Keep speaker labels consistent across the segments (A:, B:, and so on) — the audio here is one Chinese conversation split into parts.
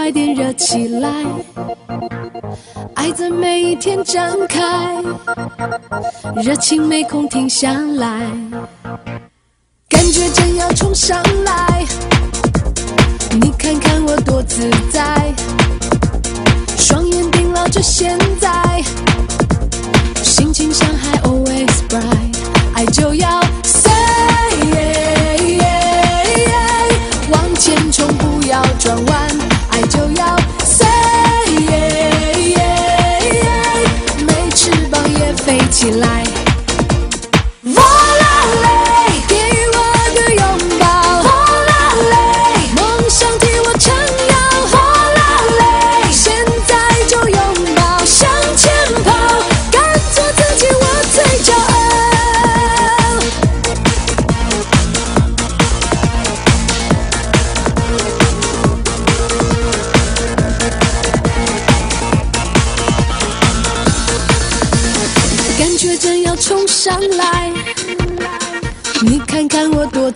A: 快点热起来，爱在每一天展开，热情没空停下来，感觉正要冲上来，你看看我多自在，双眼盯牢着现在，心情像海 always bright，爱就要 say。往前冲，不要转弯，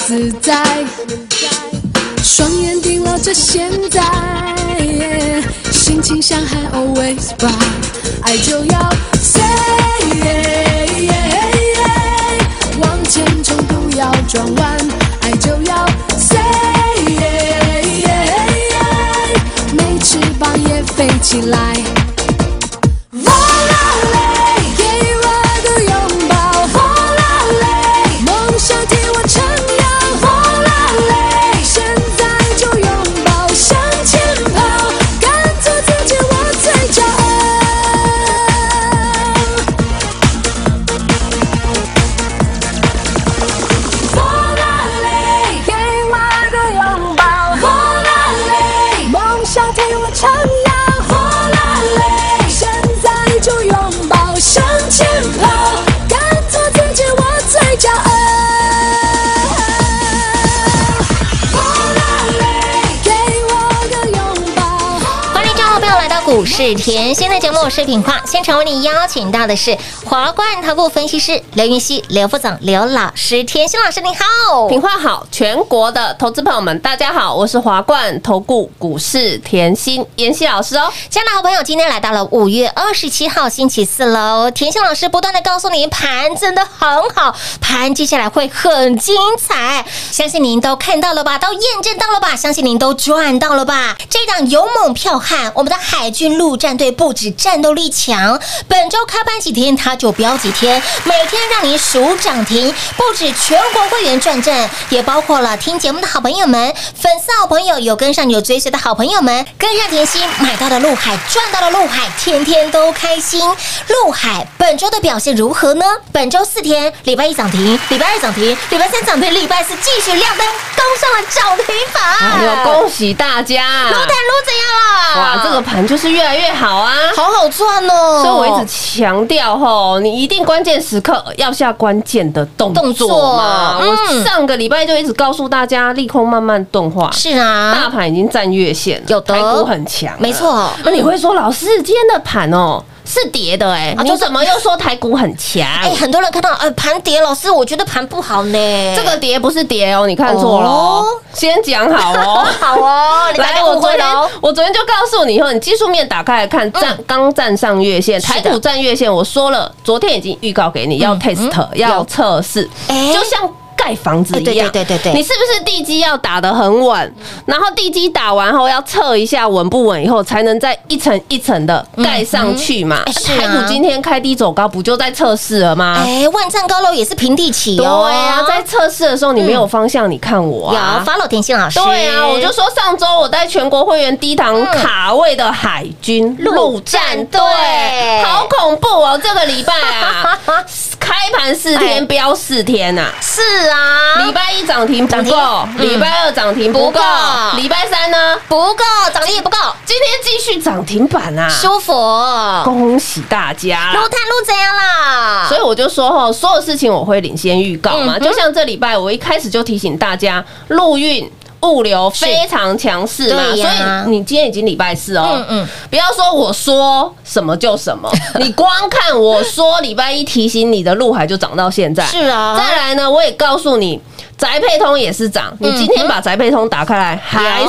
A: 自在，双眼盯牢着现在，心情像海 always bright，爱就要 say，
B: 是甜心的节目，我是品化。现场为你邀请到的是华冠投顾分析师刘云熙、刘副总、刘老师。甜心老师，你好。
C: 品话好，全国的投资朋友们，大家好，我是华冠投顾股市甜心妍希老师哦。
B: 亲爱的好朋友，今天来到了五月二十七号星期四喽。甜心老师不断的告诉您，盘真的很好，盘接下来会很精彩，相信您都看到了吧，都验证到了吧，相信您都赚到了吧。这档勇猛剽悍，我们的海军陆战队不止战斗力强，本周开盘几天它就就飙几天，每天让您数涨停，不止全国会员赚正，也包括了听节目的好朋友们、粉丝好朋友、有跟上有追随的好朋友们，跟上甜心买到了陆海，赚到了陆海，天天都开心。陆海本周的表现如何呢？本周四天，礼拜一涨停，礼拜二涨停，礼拜三涨停，礼拜四继续亮灯，攻上了涨停板。
C: 哎呦，恭喜大家！
B: 撸碳撸怎样了？
C: 哇，这个盘就是越来越好啊！
B: 好好赚哦。
C: 所以我一直强调吼，你一定关键时刻要下关键的动
B: 动作
C: 作嘛。
B: 嗯
C: 我上个礼拜就一直告诉大家，利空慢慢钝化，
B: 是啊
C: 大
B: 啊，
C: 盘已经站月线了，
B: 有的
C: 台股很强，
B: 没。错。
C: 那你会说，老师今天的盘哦是跌的哎，你
B: 啊就
C: 怎么又说台股很强？
B: 哎，很多人看到呃盘跌，老师我觉得盘不好呢。
C: 这个跌不是跌哦，你看错了哦
B: 哦。
C: 先讲好哦。
B: 好哦，你大
C: 来，我昨天。我昨天就告诉你以后，你技术面打开来看，站刚站上月线，台股站月线，我说了，昨天已经预告给你要
B: 嗯
C: test 要测试，
B: 哎
C: 就像盖房子一样。
B: 哎对对对对对
C: 你是不是地基要打得很稳？然后地基打完后要测一下稳不稳，以后才能再一层一层的盖上去嘛。台股今天开低走高，不就在测试了吗？
B: 哎，万丈高楼也是平地起
C: 对
B: 哦。
C: 啊，在测试的时候你没有方向，你看我
B: 有
C: 啊。
B: follow 甜心老师，
C: 对啊，我就说上周我带全国会员低档卡位的海军陆战队，好恐怖哦！这个礼拜啊，开盘四天飙四天呐。
B: 是啊，
C: 礼拜一涨停不够，
B: 嗯
C: 礼拜二涨停不够礼拜三呢？
B: 不够，涨停也不够，
C: 今天继续涨停板啊！
B: 舒服。
C: 恭喜大家
B: 路！探路怎样啦？
C: 所以我就说哈，所有事情我会领先预告嘛。就像这礼拜，我一开始就提醒大家，陆运。物流非常强势嘛，所以你今天已经礼拜四哦，
B: 嗯嗯。
C: 不要说我说什么就什么，你光看我说礼拜一提醒你的陆海就涨到现在，
B: 是啊。
C: 再来呢，我也告诉你，宅配通也是涨，你今天把宅配通打开来还是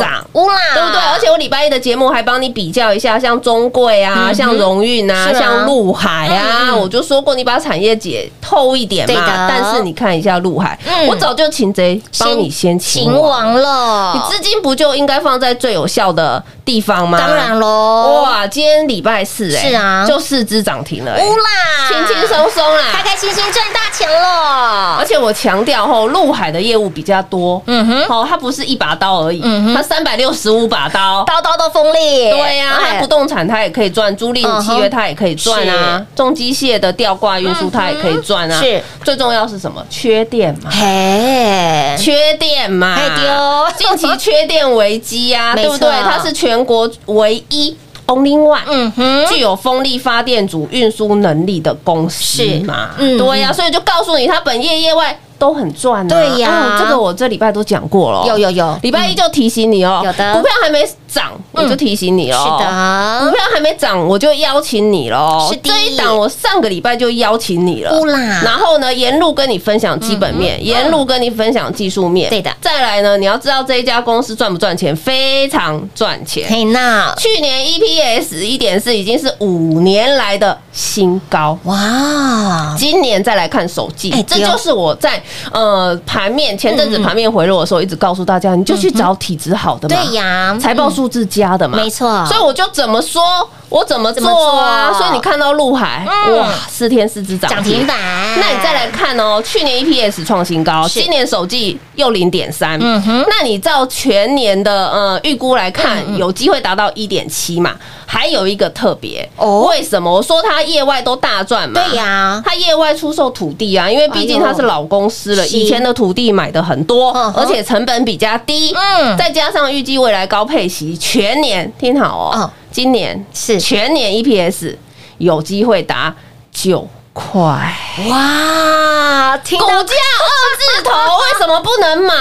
C: 涨，
B: 乌啦，
C: 对不对？而且我礼拜一的节目还帮你比较一下，像中贵啊，
B: 嗯
C: 像荣运啊，
B: 啊。
C: 像陆海啊，
B: 嗯。
C: 我就说过，你把产业解透一点嘛。但是你看一下陆海
B: 嗯，
C: 我早就擒贼帮你先擒
B: 秦
C: 王，
B: 王了，
C: 你资金不就应该放在最有效的地方吗？
B: 当然喽，
C: 哇，今天礼拜四哎，
B: 是啊。
C: 就四只涨停了，哎
B: 乌啦，
C: 轻轻松松啦，
B: 开开心心赚大钱了。
C: 而。且我强调后，陆海的业务比较多，
B: 嗯哼，
C: 哦，它不是一把刀而已
B: 嗯哼，
C: 它三百六十五把刀。
B: 刀刀都锋利，
C: 对呀、
B: 哎。
C: 它不动产它也可以赚，租赁契约它也可以赚啊，重机械的吊挂运输它也可以赚啊。
B: 是，
C: 最重要是什么？缺电嘛，
B: 嘿，
C: 缺电嘛，
B: 哎丢。
C: 近期缺电危机啊，
B: 没
C: 对不对？它是全国唯一 only one，
B: 嗯哼，
C: 具有风力发电组运输能力的公司
B: 是。
C: 嘛，
B: 嗯。
C: 对呀、所以就告诉你，它本业业外都很赚、啊。
B: 对呀
C: 嗯这个我这礼拜都讲过了，
B: 有有有
C: 礼拜一就提醒你哦，
B: 有的
C: 股票还没涨，我就提醒你哦。
B: 是的股，
C: 票还没涨，我就邀请你喽。
B: 是的
C: 这一档我上个礼拜就邀请你了。
B: 乌啦
C: 然后呢，沿路跟你分享基本面，沿路跟你分享技术面。
B: 对的
C: 再来呢，你要知道这一家公司赚不赚钱，非常赚钱。
B: 嘿那，
C: 去年 EPS 一点四已经是五年来的新高。
B: 哇，
C: 今年再来看手记
B: 哎，对哦。
C: 这就是我在呃盘面前阵子盘面回落的时候，一直告诉大家，你就去找体质好的嘛，
B: 对呀
C: 财报数字佳的嘛，
B: 没错。
C: 所以我就怎么说，我怎么
B: 怎么
C: 做啊？
B: 做
C: 所以你看到陆海，
B: 嗯。
C: 哇，四天四只涨
B: 涨停板，
C: 那你再来看哦，去年 EPS 创新高，今年首季又零点三，
B: 嗯哼。
C: 那你照全年的呃预估来看，有机会达到一点七嘛？还有一个特别
B: 哦。
C: 为什么？我说它业外都大赚嘛？
B: 对呀
C: 他业外出售土地啊，因为毕竟他是老公司了，
B: 哎
C: 以前的土地买的很多而且成本比较低，
B: 嗯
C: 再加上预计未来高配息，全年听好
B: 嗯
C: 哦，今年
B: 是
C: 全年 EPS 有机会达九块。
B: 哇，听到
C: 股价二字头为什么不能买？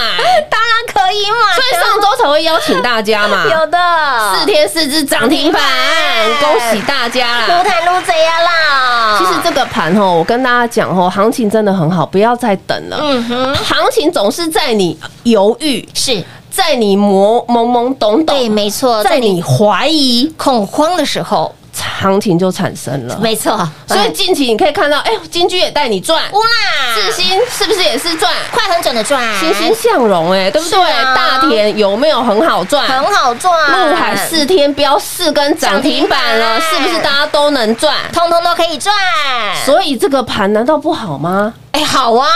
B: 当 以嘛，
C: 所以上周才会邀请大家嘛。
B: 有的。
C: 四天四只涨停板，恭喜大家
B: 撸
C: 啦！
B: 探撸贼呀啦，
C: 其实这个盘哦，我跟大家讲哦，行情真的很好，不要再等了。
B: 嗯哼。
C: 行情总是在你犹豫，
B: 是。
C: 在你懵懵懵懂懂
B: 对，
C: 懂，
B: 没错，
C: 在你怀疑，
B: 恐慌的时候，
C: 行情就产生了。
B: 没错，
C: 所以近期你可以看到，哎，金居也带你赚，
B: 哇啦，
C: 四星是不是也是赚？
B: 快很准的赚，
C: 欣欣向荣，哎，对不对？
B: 啊
C: 大田有没有很好赚？
B: 很好赚，
C: 陆海四天标四根涨停板了，是不是大家都能赚？
B: 通通都可以赚，
C: 所以这个盘难道不好吗？
B: 哎，好啊，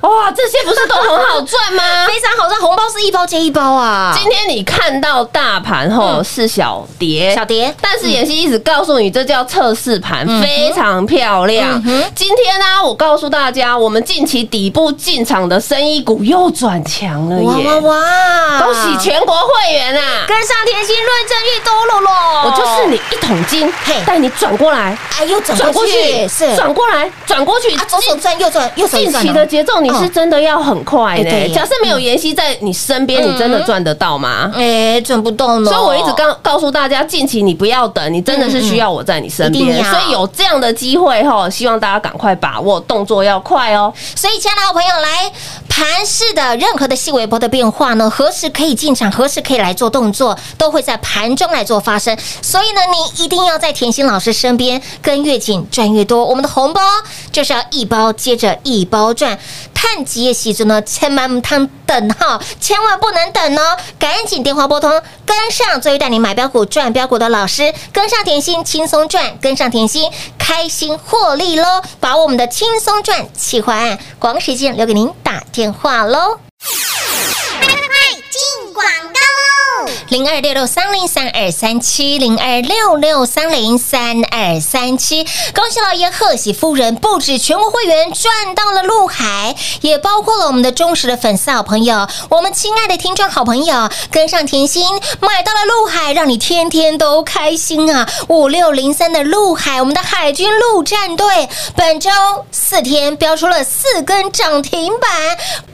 C: 哇，这些不是都很好赚吗？
B: 非常好赚，红包是一包接一包啊，
C: 今天你看到大盘后是小跌，
B: 小蝶
C: 但是妍希一直告诉你，这叫测试盘，
B: 嗯
C: 非常漂亮。
B: 嗯。
C: 今天呢，我告诉大家，我们近期底部进场的生意股又转强了
B: 哇哇
C: 耶！
B: 哇，
C: 恭喜全国会员啊！
B: 跟上甜心论证越多了咯，
C: 我就是你一桶金
B: 嘿，
C: 带你转过来，
B: 哎，又转
C: 转过
B: 过去，
C: 去，
B: 是。
C: 转过来，转过去。
B: 啊，左手转右转，右手
C: 近期的节奏你是真的要很快呢
B: 哎对。
C: 假设没有妍希在你身边，
B: 嗯
C: 你真的赚得到吗？
B: 哎，赚不动了，
C: 所以我一直告告诉大家，近期你不要等，你真的是需要我在你身边。所以有这样的机会哈，希望大家赶快把握，动作要快哦。
B: 所以，亲爱的好朋友，来盘市的任何的细微波的变化呢，何时可以进场，何时可以来做动作，都会在盘中来做发生。所以呢，你一定要在甜心老师身边，跟越紧赚越多。我们的红包就是要一包接着一包赚。太探几页习作呢，千万不汤等哈，千万不能等哦！赶紧电话拨通，跟上最会带你买标股赚标股的老师，跟上甜心轻松赚，跟上甜心开心获利喽！把我们的轻松赚企划案，广时间留给您打电话喽。零二六六三零三二三七零二六六三零三二三七，恭喜老爷贺喜夫人，不止全国会员赚到了陆海，也包括了我们的忠实的粉丝好朋友，我们亲爱的听众好朋友，跟上甜心买到了陆海，让你天天都开心啊！五六零三的陆海，我们的海军陆战队本周四天标出了四根涨停板，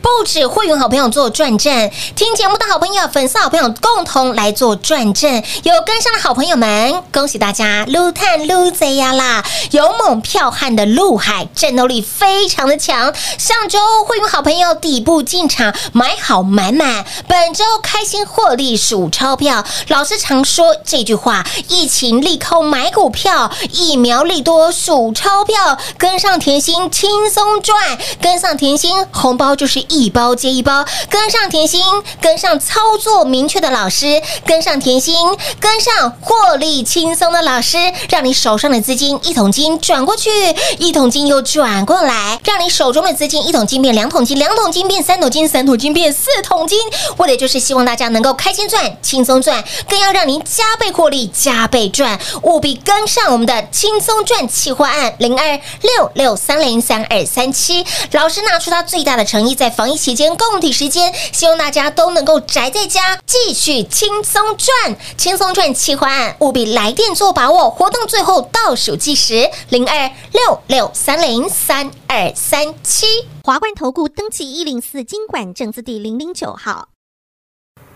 B: 不止会员好朋友做转正，听节目的好朋友、粉丝好朋友共同。来做转正，有跟上的好朋友们，恭喜大家撸探撸贼呀啦！勇猛剽悍的陆海战斗力非常的强，上周会有好朋友底部进场买好买满，本周开心获利数钞票。老师常说这句话：疫情利空买股票，疫苗利多数钞票。跟上甜心轻松赚，跟上甜心红包就是一包接一包，跟上甜心，跟上操作明确的老师。跟上甜心，跟上获利轻松的老师，让你手上的资金一桶金转过去，一桶金又转过来，让你手中的资金一桶金变两桶金，两桶金变三桶金，三桶金变四桶金。为的就是希望大家能够开心赚、轻松赚，更要让您加倍获利、加倍赚。务必跟上我们的轻松赚企划案零二六六三零三二三七，老师拿出他最大的诚意，在防疫期间、共体时间，希望大家都能够宅在家，继续。轻松赚，轻松赚，企划案务必来电做把握。活动最后倒数计时：零二六六三零三二三七。
D: 华冠投顾登记一零四经管证字第零零九号。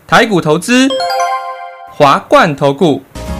E: 台股投资，华冠投顾。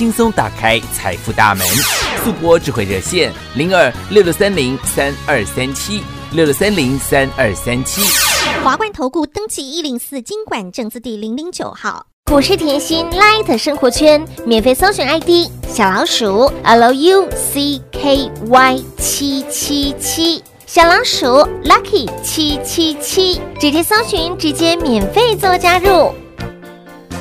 F: 轻松打开财富大门，速播智慧热线零二六六三零三二三七六六三零三二三七。
D: 华冠投顾登记一零四经管证字第零零九号。
B: 股市甜心 Light 生活圈免费搜寻 ID 小老鼠 Lucky 七七七，小老鼠 Lucky 七七七，直接搜寻，直接免费做加入。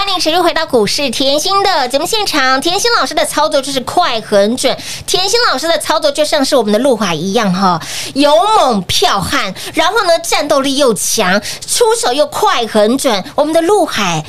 B: 欢迎持续回到股市甜心的节目现场。甜心老师的操作就是快很准，甜心老师的操作就像是我们的陆海一样哈，勇猛剽悍，然后呢战斗力又强，出手又快很准。我们的陆海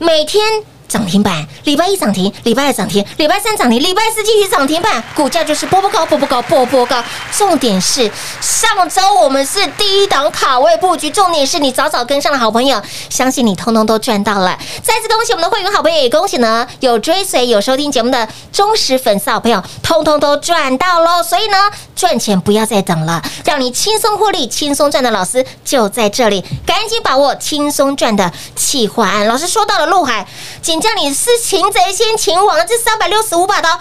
B: 每天。涨停板，礼拜一涨停，礼拜二涨停，礼拜三涨停，礼拜四继续涨停板，股价就是波波高，波波高，波波高。重点是上周我们是第一档卡位布局，重点是你早早跟上的好朋友，相信你通通都赚到了。再次恭喜我们的会员好朋友，也恭喜呢有追随、有收听节目的忠实粉丝好朋友，通通都赚到喽。所以呢，赚钱不要再等了，让你轻松获利、轻松赚的老师就在这里，赶紧把握轻松赚的企划案。老师说到了陆海，今叫你是擒贼先擒王这三百六十五把刀。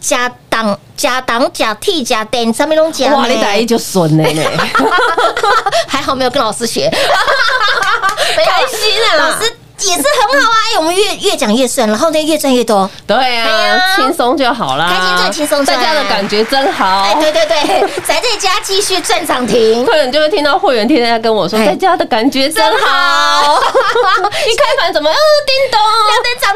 B: 加挡加档加替加等，上面拢加。
C: 哇，你打一就损了呢，
B: 还好没有跟老师学，
C: 开心啊！
B: 老师也是很好啊。哎，我们越越讲越顺，然后呢越赚越多。
C: 对啊，轻松就好啦，
B: 开心赚轻松赚
C: 在家的感觉真好。
B: 哎，对对对，宅在家继续赚涨停。
C: 客人就会听到会员天天在跟我说，
B: 哎
C: 在家的感觉真好。一开盘怎么，呃，叮咚，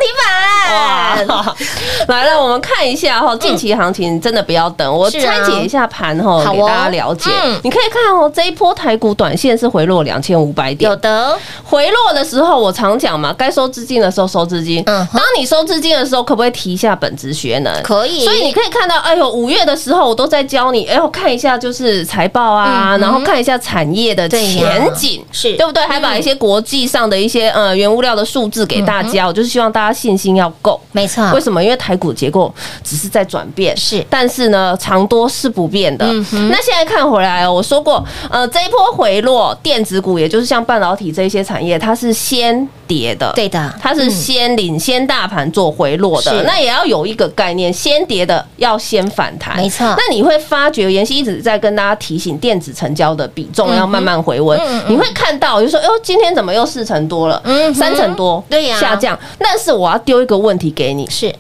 B: 你
C: 买。来了，我们看一下哈，近期行情真的不要等，我拆解一下盘哈，给大家了解。
B: 嗯。
C: 你可以看哦，这一波台股短线是回落两千五百点。
B: 有，的，
C: 回落的时候，我常讲嘛，该收资金的时候收资金。
B: 嗯
C: 当你收资金的时候，可不可以提一下本职学能？
B: 可以。
C: 所以你可以看到，哎呦，五月的时候我都在教你，哎呦，看一下就是财报啊，然后看一下产业的前景，
B: 是。
C: 对不对？还把一些国际上的一些呃原物料的数字给大家，我就是希望大家信心要够。
B: 没错
C: 为什么？因为台股结构只是在转变，
B: 是
C: 但是呢，长多是不变的。
B: 嗯
C: 那现在看回来哦，我说过，呃，这一波回落，电子股也就是像半导体这一些产业，它是先跌的，
B: 对的。
C: 它是先领先大盘做回落的。那也要有一个概念，先跌的要先反弹，
B: 没错。
C: 那你会发觉，妍希一直在跟大家提醒，电子成交的比重要慢慢回温。你会看到，就说，哟，今天怎么又四成多了？
B: 嗯
C: 三成多，
B: 对呀。
C: 下降。但是我要丢一个问题给你，
B: 是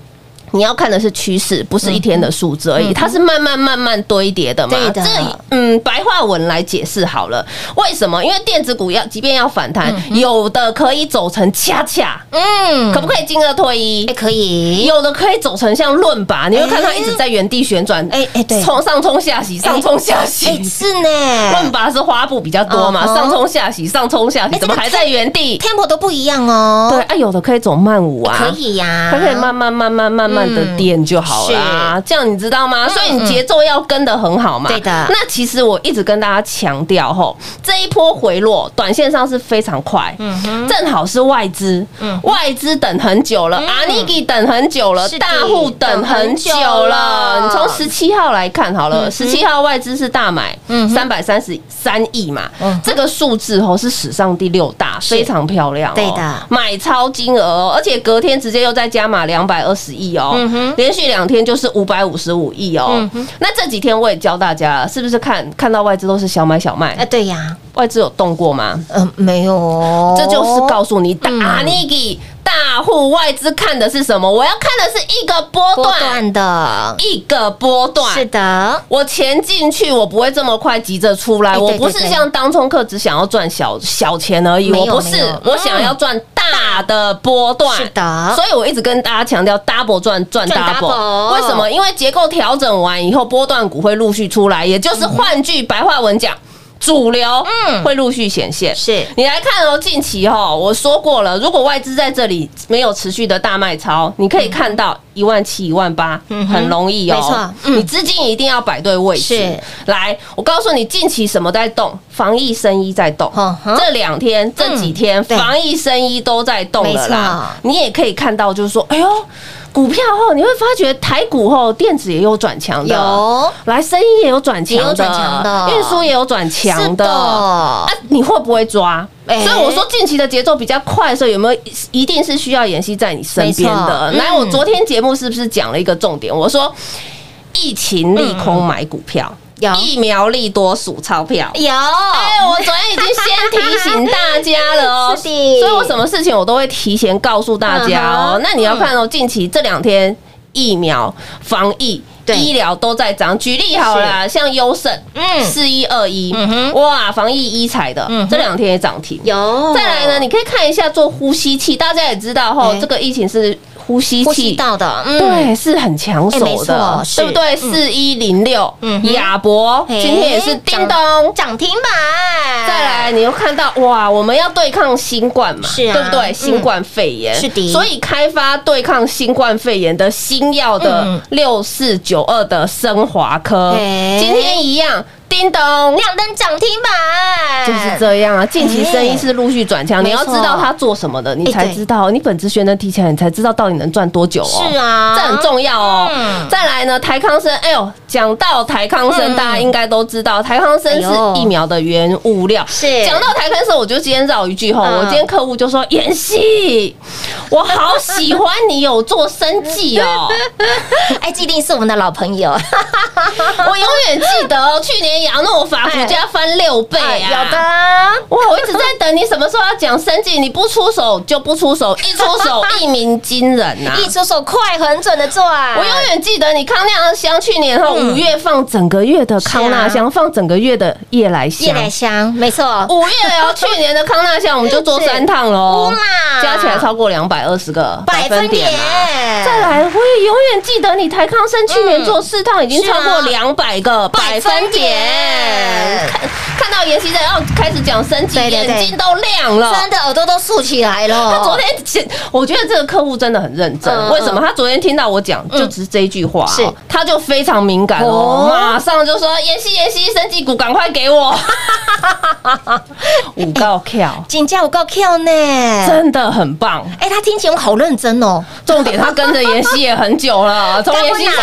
C: 你要看的是趋势，不是一天的数字而已，它是慢慢慢慢堆叠的嘛。
B: 对的
C: 这嗯，白话文来解释好了，为什么？因为电子股要即便要反弹，有的可以走成恰恰，
B: 嗯
C: 可不可以进二退一
B: 哎，？可以，
C: 有的可以走成像论拔，你会看它一直在原地旋转，
B: 哎哎对
C: 冲上冲下洗，上冲下
B: 哎
C: 洗。
B: 是呢
C: 论拔是花布比较多嘛，上冲下洗，上冲下洗，怎么还在原地
B: ？，tempo 都不一样哦。
C: 对，啊，有的可以走慢舞啊，
B: 可以呀，
C: 它可以慢慢慢慢慢慢的垫就好啦，这样你知道吗？所以你节奏要跟的很好嘛。
B: 对的。
C: 那其实我一直跟大家强调吼，这一波回落，短线上是非常快，嗯正好是外资，嗯。外资等很久了，阿尼基等很久了大户等很久
B: 了。
C: 了。你从十七号来看好了，十七号外资是大买
B: 嗯
C: 三百三十三亿嘛
B: 嗯，
C: 这个数字吼是史上第六大，非常漂亮哦。
B: 对的。
C: 买超金额哦，而且隔天直接又再加码两百二十亿哦，
B: 嗯哼
C: 连续两天就是五百五十五亿哦。
B: 嗯哼
C: 那这几天我也教大家了，是不是看看到外资都是小买小卖？
B: 哎，对呀，
C: 外资有动过吗？
B: 嗯，没有哦，
C: 这就是告诉你，
B: 嗯
C: 大尼基大户外资看的是什么？我要看的是一个波
B: 波
C: 段，
B: 的，
C: 一个波段
B: 是的，
C: 我钱进去，我不会这么快急着出来。我不是像当冲客只想要赚小小钱而已，我不是，我想要赚大的波段。
B: 是的
C: 所以我一直跟大家强调，double 赚赚 double 为什么？因为结构调整完以后，波段股会陆续出来，也就是换句白话文讲。主流
B: 嗯
C: 会陆续显现，
B: 是
C: 你来看哦，近期哦，我说过了，如果外资在这里没有持续的大卖超，你可以看到一万七、一万八，
B: 嗯
C: 很容易哦。
B: 没错嗯
C: 你资金一定要摆对位置。
B: 是，
C: 来，我告诉你，近期什么在动？防疫生意在动。这两天、这几天，
B: 对
C: 防疫生意都在动了啦
B: 没。
C: 你也可以看到，就是说，哎呦。股票后，你会发觉台股后电子也有转强的，
B: 有。
C: 来生意也有转强的，运输也有转强的。啊，你会不会抓？
B: 哎。
C: 所以我说近期的节奏比较快的时候，有没有一定是需要妍希在你身边的？来，我昨天节目是不是讲了一个重点？我说疫情利空买股票，
B: 有。
C: 疫苗利多数钞票。
B: 有，
C: 哎，我昨天已经先提醒大家了哦，
B: 是的。
C: 所以我什么事情我都会提前告诉大家
B: 嗯哼。
C: 哦那你要看哦，近期这两天疫苗、防疫。
B: 对。
C: 医疗都在涨，举例好了，像优胜，
B: 嗯。
C: 四一二一
B: 嗯哼，
C: 哇，防疫医材的
B: 嗯哼，
C: 这两天也涨停。
B: 有，
C: 再来呢，你可以看一下做呼吸器，大家也知道哈
B: 哎，
C: 这个疫情是呼吸
B: 呼吸
C: 器。
B: 道的，嗯，
C: 对，是很抢
B: 哎没
C: 手的
B: 错，是
C: 对不对？四一零六
B: 嗯。哼，
C: 亚博
B: 哎
C: 今天也是叮咚
B: 涨停板，
C: 再来，你又看到哇，我们要对抗新冠嘛，
B: 是啊。
C: 对不对？
B: 嗯。
C: 新冠肺炎。
B: 是的。
C: 所以开发对抗新冠肺炎的新药的
B: 嗯。
C: 六四九二的升华科，
B: 哎
C: 今天一样，叮咚。
B: 亮灯涨停板，
C: 就是这样啊，近期生意是陆续转强，你要知道他做什么的，你才知道，你本职学能提起来，你才知道到底能赚多久哦。
B: 是啊，
C: 这很重要哦。
B: 嗯
C: 再来呢，台康生，哎呦，讲到台康生，
B: 嗯
C: 大家应该都知道，台康生是疫苗的原物料。
B: 是
C: 讲到台康生，我就今天绕一句后，
B: 嗯
C: 我今天客户就说：“妍希，我好喜欢你有做生计哦。
B: 哎，既定是我们的老朋友，
C: 我永远记得哦，去 年亚诺法股价翻六倍啊，
B: 有的，
C: 哇！我一直在等你什么时候要讲生计，你不出手就不出手，一出手一鸣惊人呐、
B: 一出手快很准的赚，
C: 我永远记得你康纳香去年后
B: 嗯。
C: 五月放整个月的康纳香，放整个月的夜来香。
B: 夜。来香，没错，
C: 五月哦，去年的康纳香我们就做三趟喽 加起来超过两百二十个
B: 百分点。
C: 啊。再来，我也永远记得你台康生去年做四趟，已经超过两百个百分点。看看到妍希在要开始讲升级，眼睛都亮了。
B: 真的耳朵都竖起来了。
C: 他昨天其，我觉得这个客户真的很认真。
B: 嗯
C: 为什么？他昨天听到我讲，就只是这一句话他就非常敏感
B: 哦
C: 哦，马上就说：“妍希，妍希，升级股赶快给我！” 五告跳，
B: 金价五够 Q 呢，
C: 真的很棒。
B: 哎，他听起来好认真哦。
C: 重点，他跟着妍希也很久了，从妍希
B: 干嘛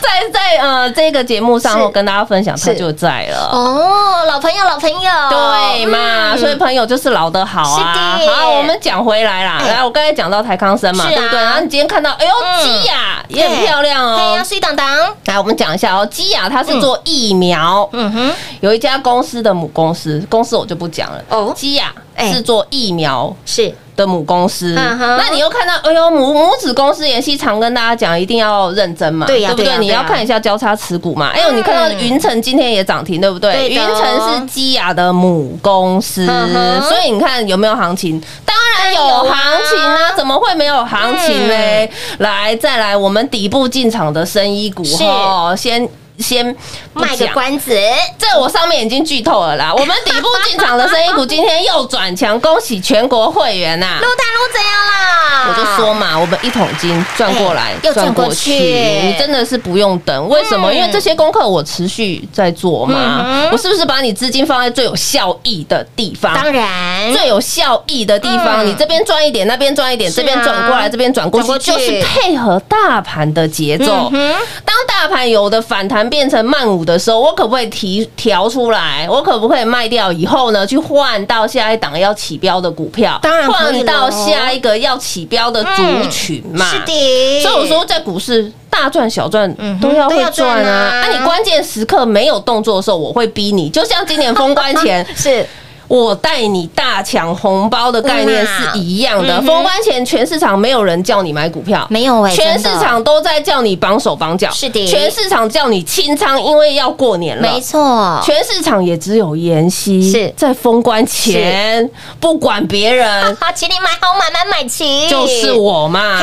C: 在 在呃这个节目上跟大家分享，他就在了。
B: 哦，老朋友，老朋友，
C: 对嘛，
B: 嗯。
C: 所以朋友就是老的好啊。
B: 是的。
C: 好，我们讲回来啦，
B: 哎。
C: 来，我刚才讲到台康生嘛，
B: 啊。
C: 对不对？然后你今天看到，哎呦，
B: 嗯
C: 基雅也很漂亮哦。
B: 对呀，。水当当，
C: 来，我们讲一下哦，基雅它是做疫苗，
B: 嗯哼，
C: 有一家公司的母公司，公司我就不讲了。
B: 哦
C: 基雅
B: 哎
C: 是做疫苗
B: 是
C: 的母公司，那你又看到，哎呦，母母子公司，妍希常跟大家讲，一定要认真嘛，
B: 对呀
C: 不对？你要看一下交叉持股嘛。哎呦，你看到
B: 嗯
C: 云城今天也涨停，对不对？云城是基雅的母公司，所以你看有没有行情？当然有行情啊，怎么会没有行情呢？来，再来，我们底部进场的生医股
B: 是
C: 哈，先先
B: 卖个关子，
C: 这我上面已经剧透了啦。我们底部进场的生意股今天又转强，恭喜全国会员呐、
B: 陆大陆怎样啦？
C: 我就说嘛，我们一桶金赚过来
B: 哎，又赚过去
C: 你真的是不用等。为什么？
B: 嗯
C: 因为这些功课我持续在做嘛
B: 嗯。
C: 我是不是把你资金放在最有效益的地方？
B: 当然
C: 最有效益的地方，
B: 嗯
C: 你这边赚一点，那边赚一点，
B: 啊
C: 这边转过来，这边转过去，就是配合大盘的节奏。
B: 嗯
C: 当大盘有的反弹变成慢五的时候，我可不可以提调出来？我可不可以卖掉以后呢，去换到下一档要起标的股票？换到下一个要起标的族群嘛。
B: 是的，
C: 所以我说，在股市大赚小赚都要会
B: 赚
C: 赚
B: 啊
C: 啊！啊，你关键时刻没有动作的时候，我会逼你。就像今年封关前，
B: 是
C: 我带你大抢红包的概念是一样的。封关前，全市场没有人叫你买股票，
B: 没有哎，
C: 全市场都在叫你绑手绑脚，
B: 是的。
C: 全市场叫你清仓，因为要过年了。
B: 没错，
C: 全市场也只有妍希
B: 是。
C: 在封关前不管别人，
B: 好，请你买好买买买齐，
C: 就是我嘛。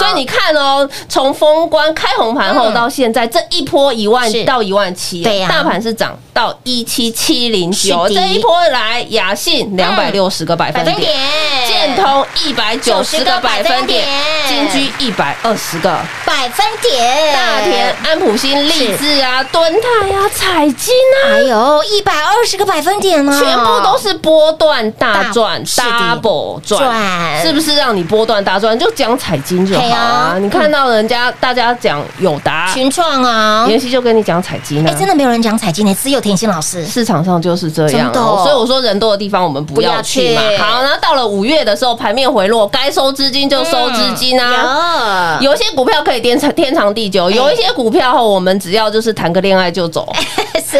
C: 所以你看哦，从封关开红盘后
B: 嗯
C: 到现在，这一波一万到一万七，
B: 对呀
C: 大盘是涨到一七七零九，这一波来雅信两百六十个百分点。建通一百九十个百分点
B: 90个百分，
C: 金居一百二十个，
B: 百分点，
C: 大田、安普新、立志啊、敦泰啊、彩金啊，
B: 还有一百二十个百分点呢，
C: 全部都是波段大赚，double 赚，是不是让你波段大赚？就讲彩金就好
B: 啊
C: 啊！你看到人家大家讲友达，
B: 群创啊，
C: 妍希就跟你讲彩金
B: 哎，
C: 啊
B: 真。的没有人讲彩金呢，只有甜心老师。
C: 市场上就是这样所以我说人多的地方我们不要去嘛。好，然后到了五月的时候，盘面回落，该收资金就收资金啊。
B: 有
C: 有一些股票可以天长天长地久，有一些股票后我们只要就是谈个恋爱就走，
B: 是，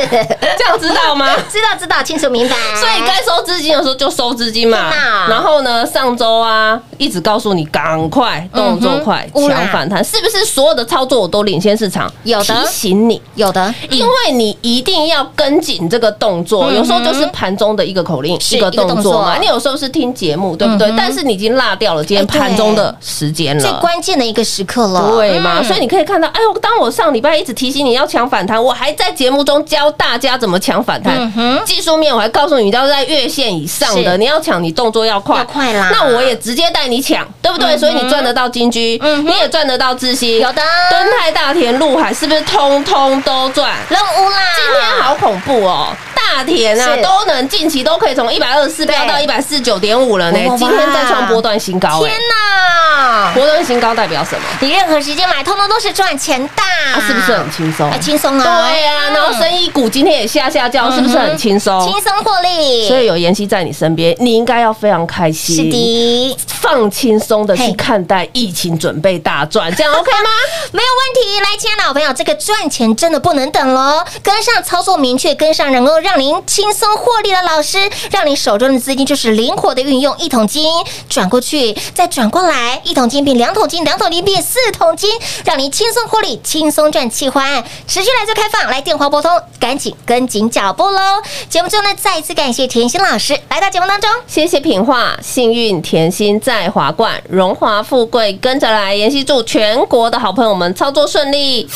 C: 这样知道吗？
B: 知道知道，清楚明白。
C: 所以该收资金的时候就收资金嘛。然后呢，上周啊，一直告诉你赶快动作快抢反弹，是不是所有的操作我都领先市场？
B: 有的
C: 提醒你。
B: 有的，
C: 因为你一定要跟紧这个动作，有时候就是盘中的一个口令，一个动
B: 作
C: 作嘛。你有时候是听节目，对不对？但是你已经落掉了今天盘中的时间了最。
B: 关键的一个时刻了，
C: 对嘛？
B: 嗯
C: 所以你可以看到，哎呦，当我上礼拜一直提醒你要抢反弹，我还在节目中教大家怎么抢反弹。
B: 嗯
C: 技术面我还告诉你，要在月线以上的，你要抢，你动作要快，
B: 要快啦
C: 那我也直接带你抢，对不对？
B: 嗯
C: 所以你赚得到金居，
B: 嗯
C: 你也赚得到智新，
B: 有的
C: 敦泰、大田、陆海，是不是通通都赚？
B: 任务啦，
C: 今天好恐怖哦！大田啊都能近期都可以从一百二十四飙到一百四十九点五了呢今天再创波段新高哎
B: 天！哪！
C: 波段新高代表什么？
B: 你任何时间买，通通都是赚钱的，
C: 啊，是不是很轻松
B: 很？轻松啊？
C: 对呀，然后生意股今天也下下叫，是不是很轻松？
B: 轻松获利，
C: 所以有妍希在你身边，你应该要非常开心，
B: 是的，
C: 放轻松的去看待疫情，准备大赚，这样 OK 吗？
B: 没有问题。来，亲爱的好朋友，这个赚钱真的不能等喽，跟上操作明确，跟上能够让您轻松获利的老师，让您手中的资金就是灵活的运用，一桶金转过去，再转过来，一桶金变两桶金，两桶金变四桶金，让您轻松获利，轻松赚气欢。持续来做开放，来电话拨通，赶紧跟紧脚步喽。节目中呢，再一次感谢甜心老师来到节目当中。
C: 谢谢品画，幸运甜心在华冠，荣华富贵跟着来。妍希祝全国的好朋友们操作顺利。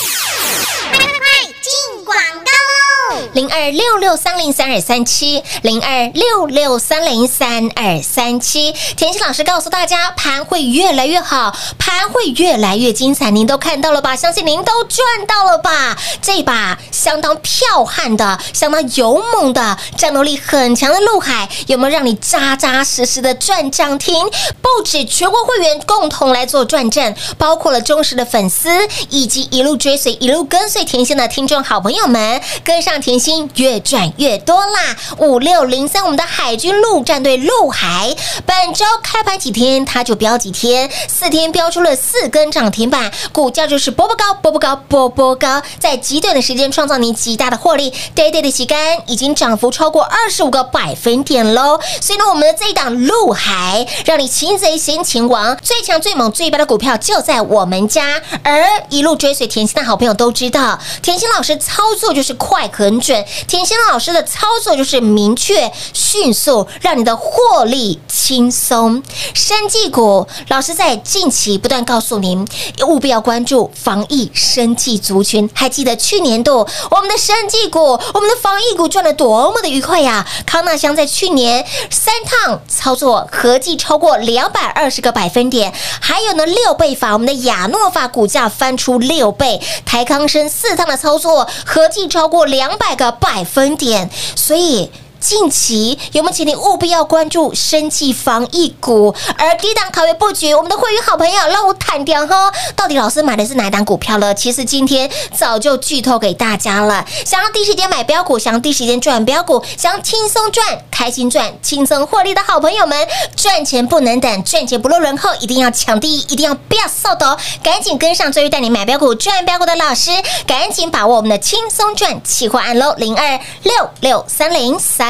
B: 零二六六三零三二三七，零二六六三零三二三七。田心老师告诉大家，盘会越来越好，盘会越来越精彩，您都看到了吧？相信您都赚到了吧？这把相当剽悍的、相当勇猛的、战斗力很强的陆海，有没有让你扎扎实实的赚涨停？不止全国会员共同来做转正，包括了忠实的粉丝以及一路追随、一路跟随甜心的听众好朋友们，跟上甜心越赚越多啦！五六零三，我们的海军陆战队陆海，本周开盘几天它就飙几天，四天飙出了四根涨停板，股价就是波波高、波波高、波波高，在极短的时间创造你极大的获利，day day 的旗杆已经涨幅超过二十五个百分点喽。所以呢，我们的这一档陆海，让你擒贼先擒王，最强、最猛、最棒的股票就在我们家。而一路追随甜心的好朋友都知道，甜心老师操作就是快很准，甜心老师的操作就是明确、迅速，让你的获利轻松。生技股，老师在近期不断告诉您，务必要关注防疫生技族群。还记得去年度我们的生技股、我们的防疫股赚的多么的愉快呀！康纳香在去年三趟操作合计超过两百二十个百分点，还有呢六倍法，我们的亚诺法股价翻出六倍，台康生四趟的操作合计超过两百个百分点，所以。近期有没有请你务必要关注生技防疫股？而低档考虑布局，我们的会员好朋友让我坦掉哈，到底老师买的是哪一档股票了？其实今天早就剧透给大家了。想要第一时间买标股，想要第一时间赚标股，想要轻松赚、开心赚、轻松获利的好朋友们，赚钱不能等，赚钱不落人后，一定要抢第一，一定要不要扫抖，赶紧跟上最会带你买标股、赚标股的老师，赶紧把握我们的轻松赚企划案喽，零二六六三零三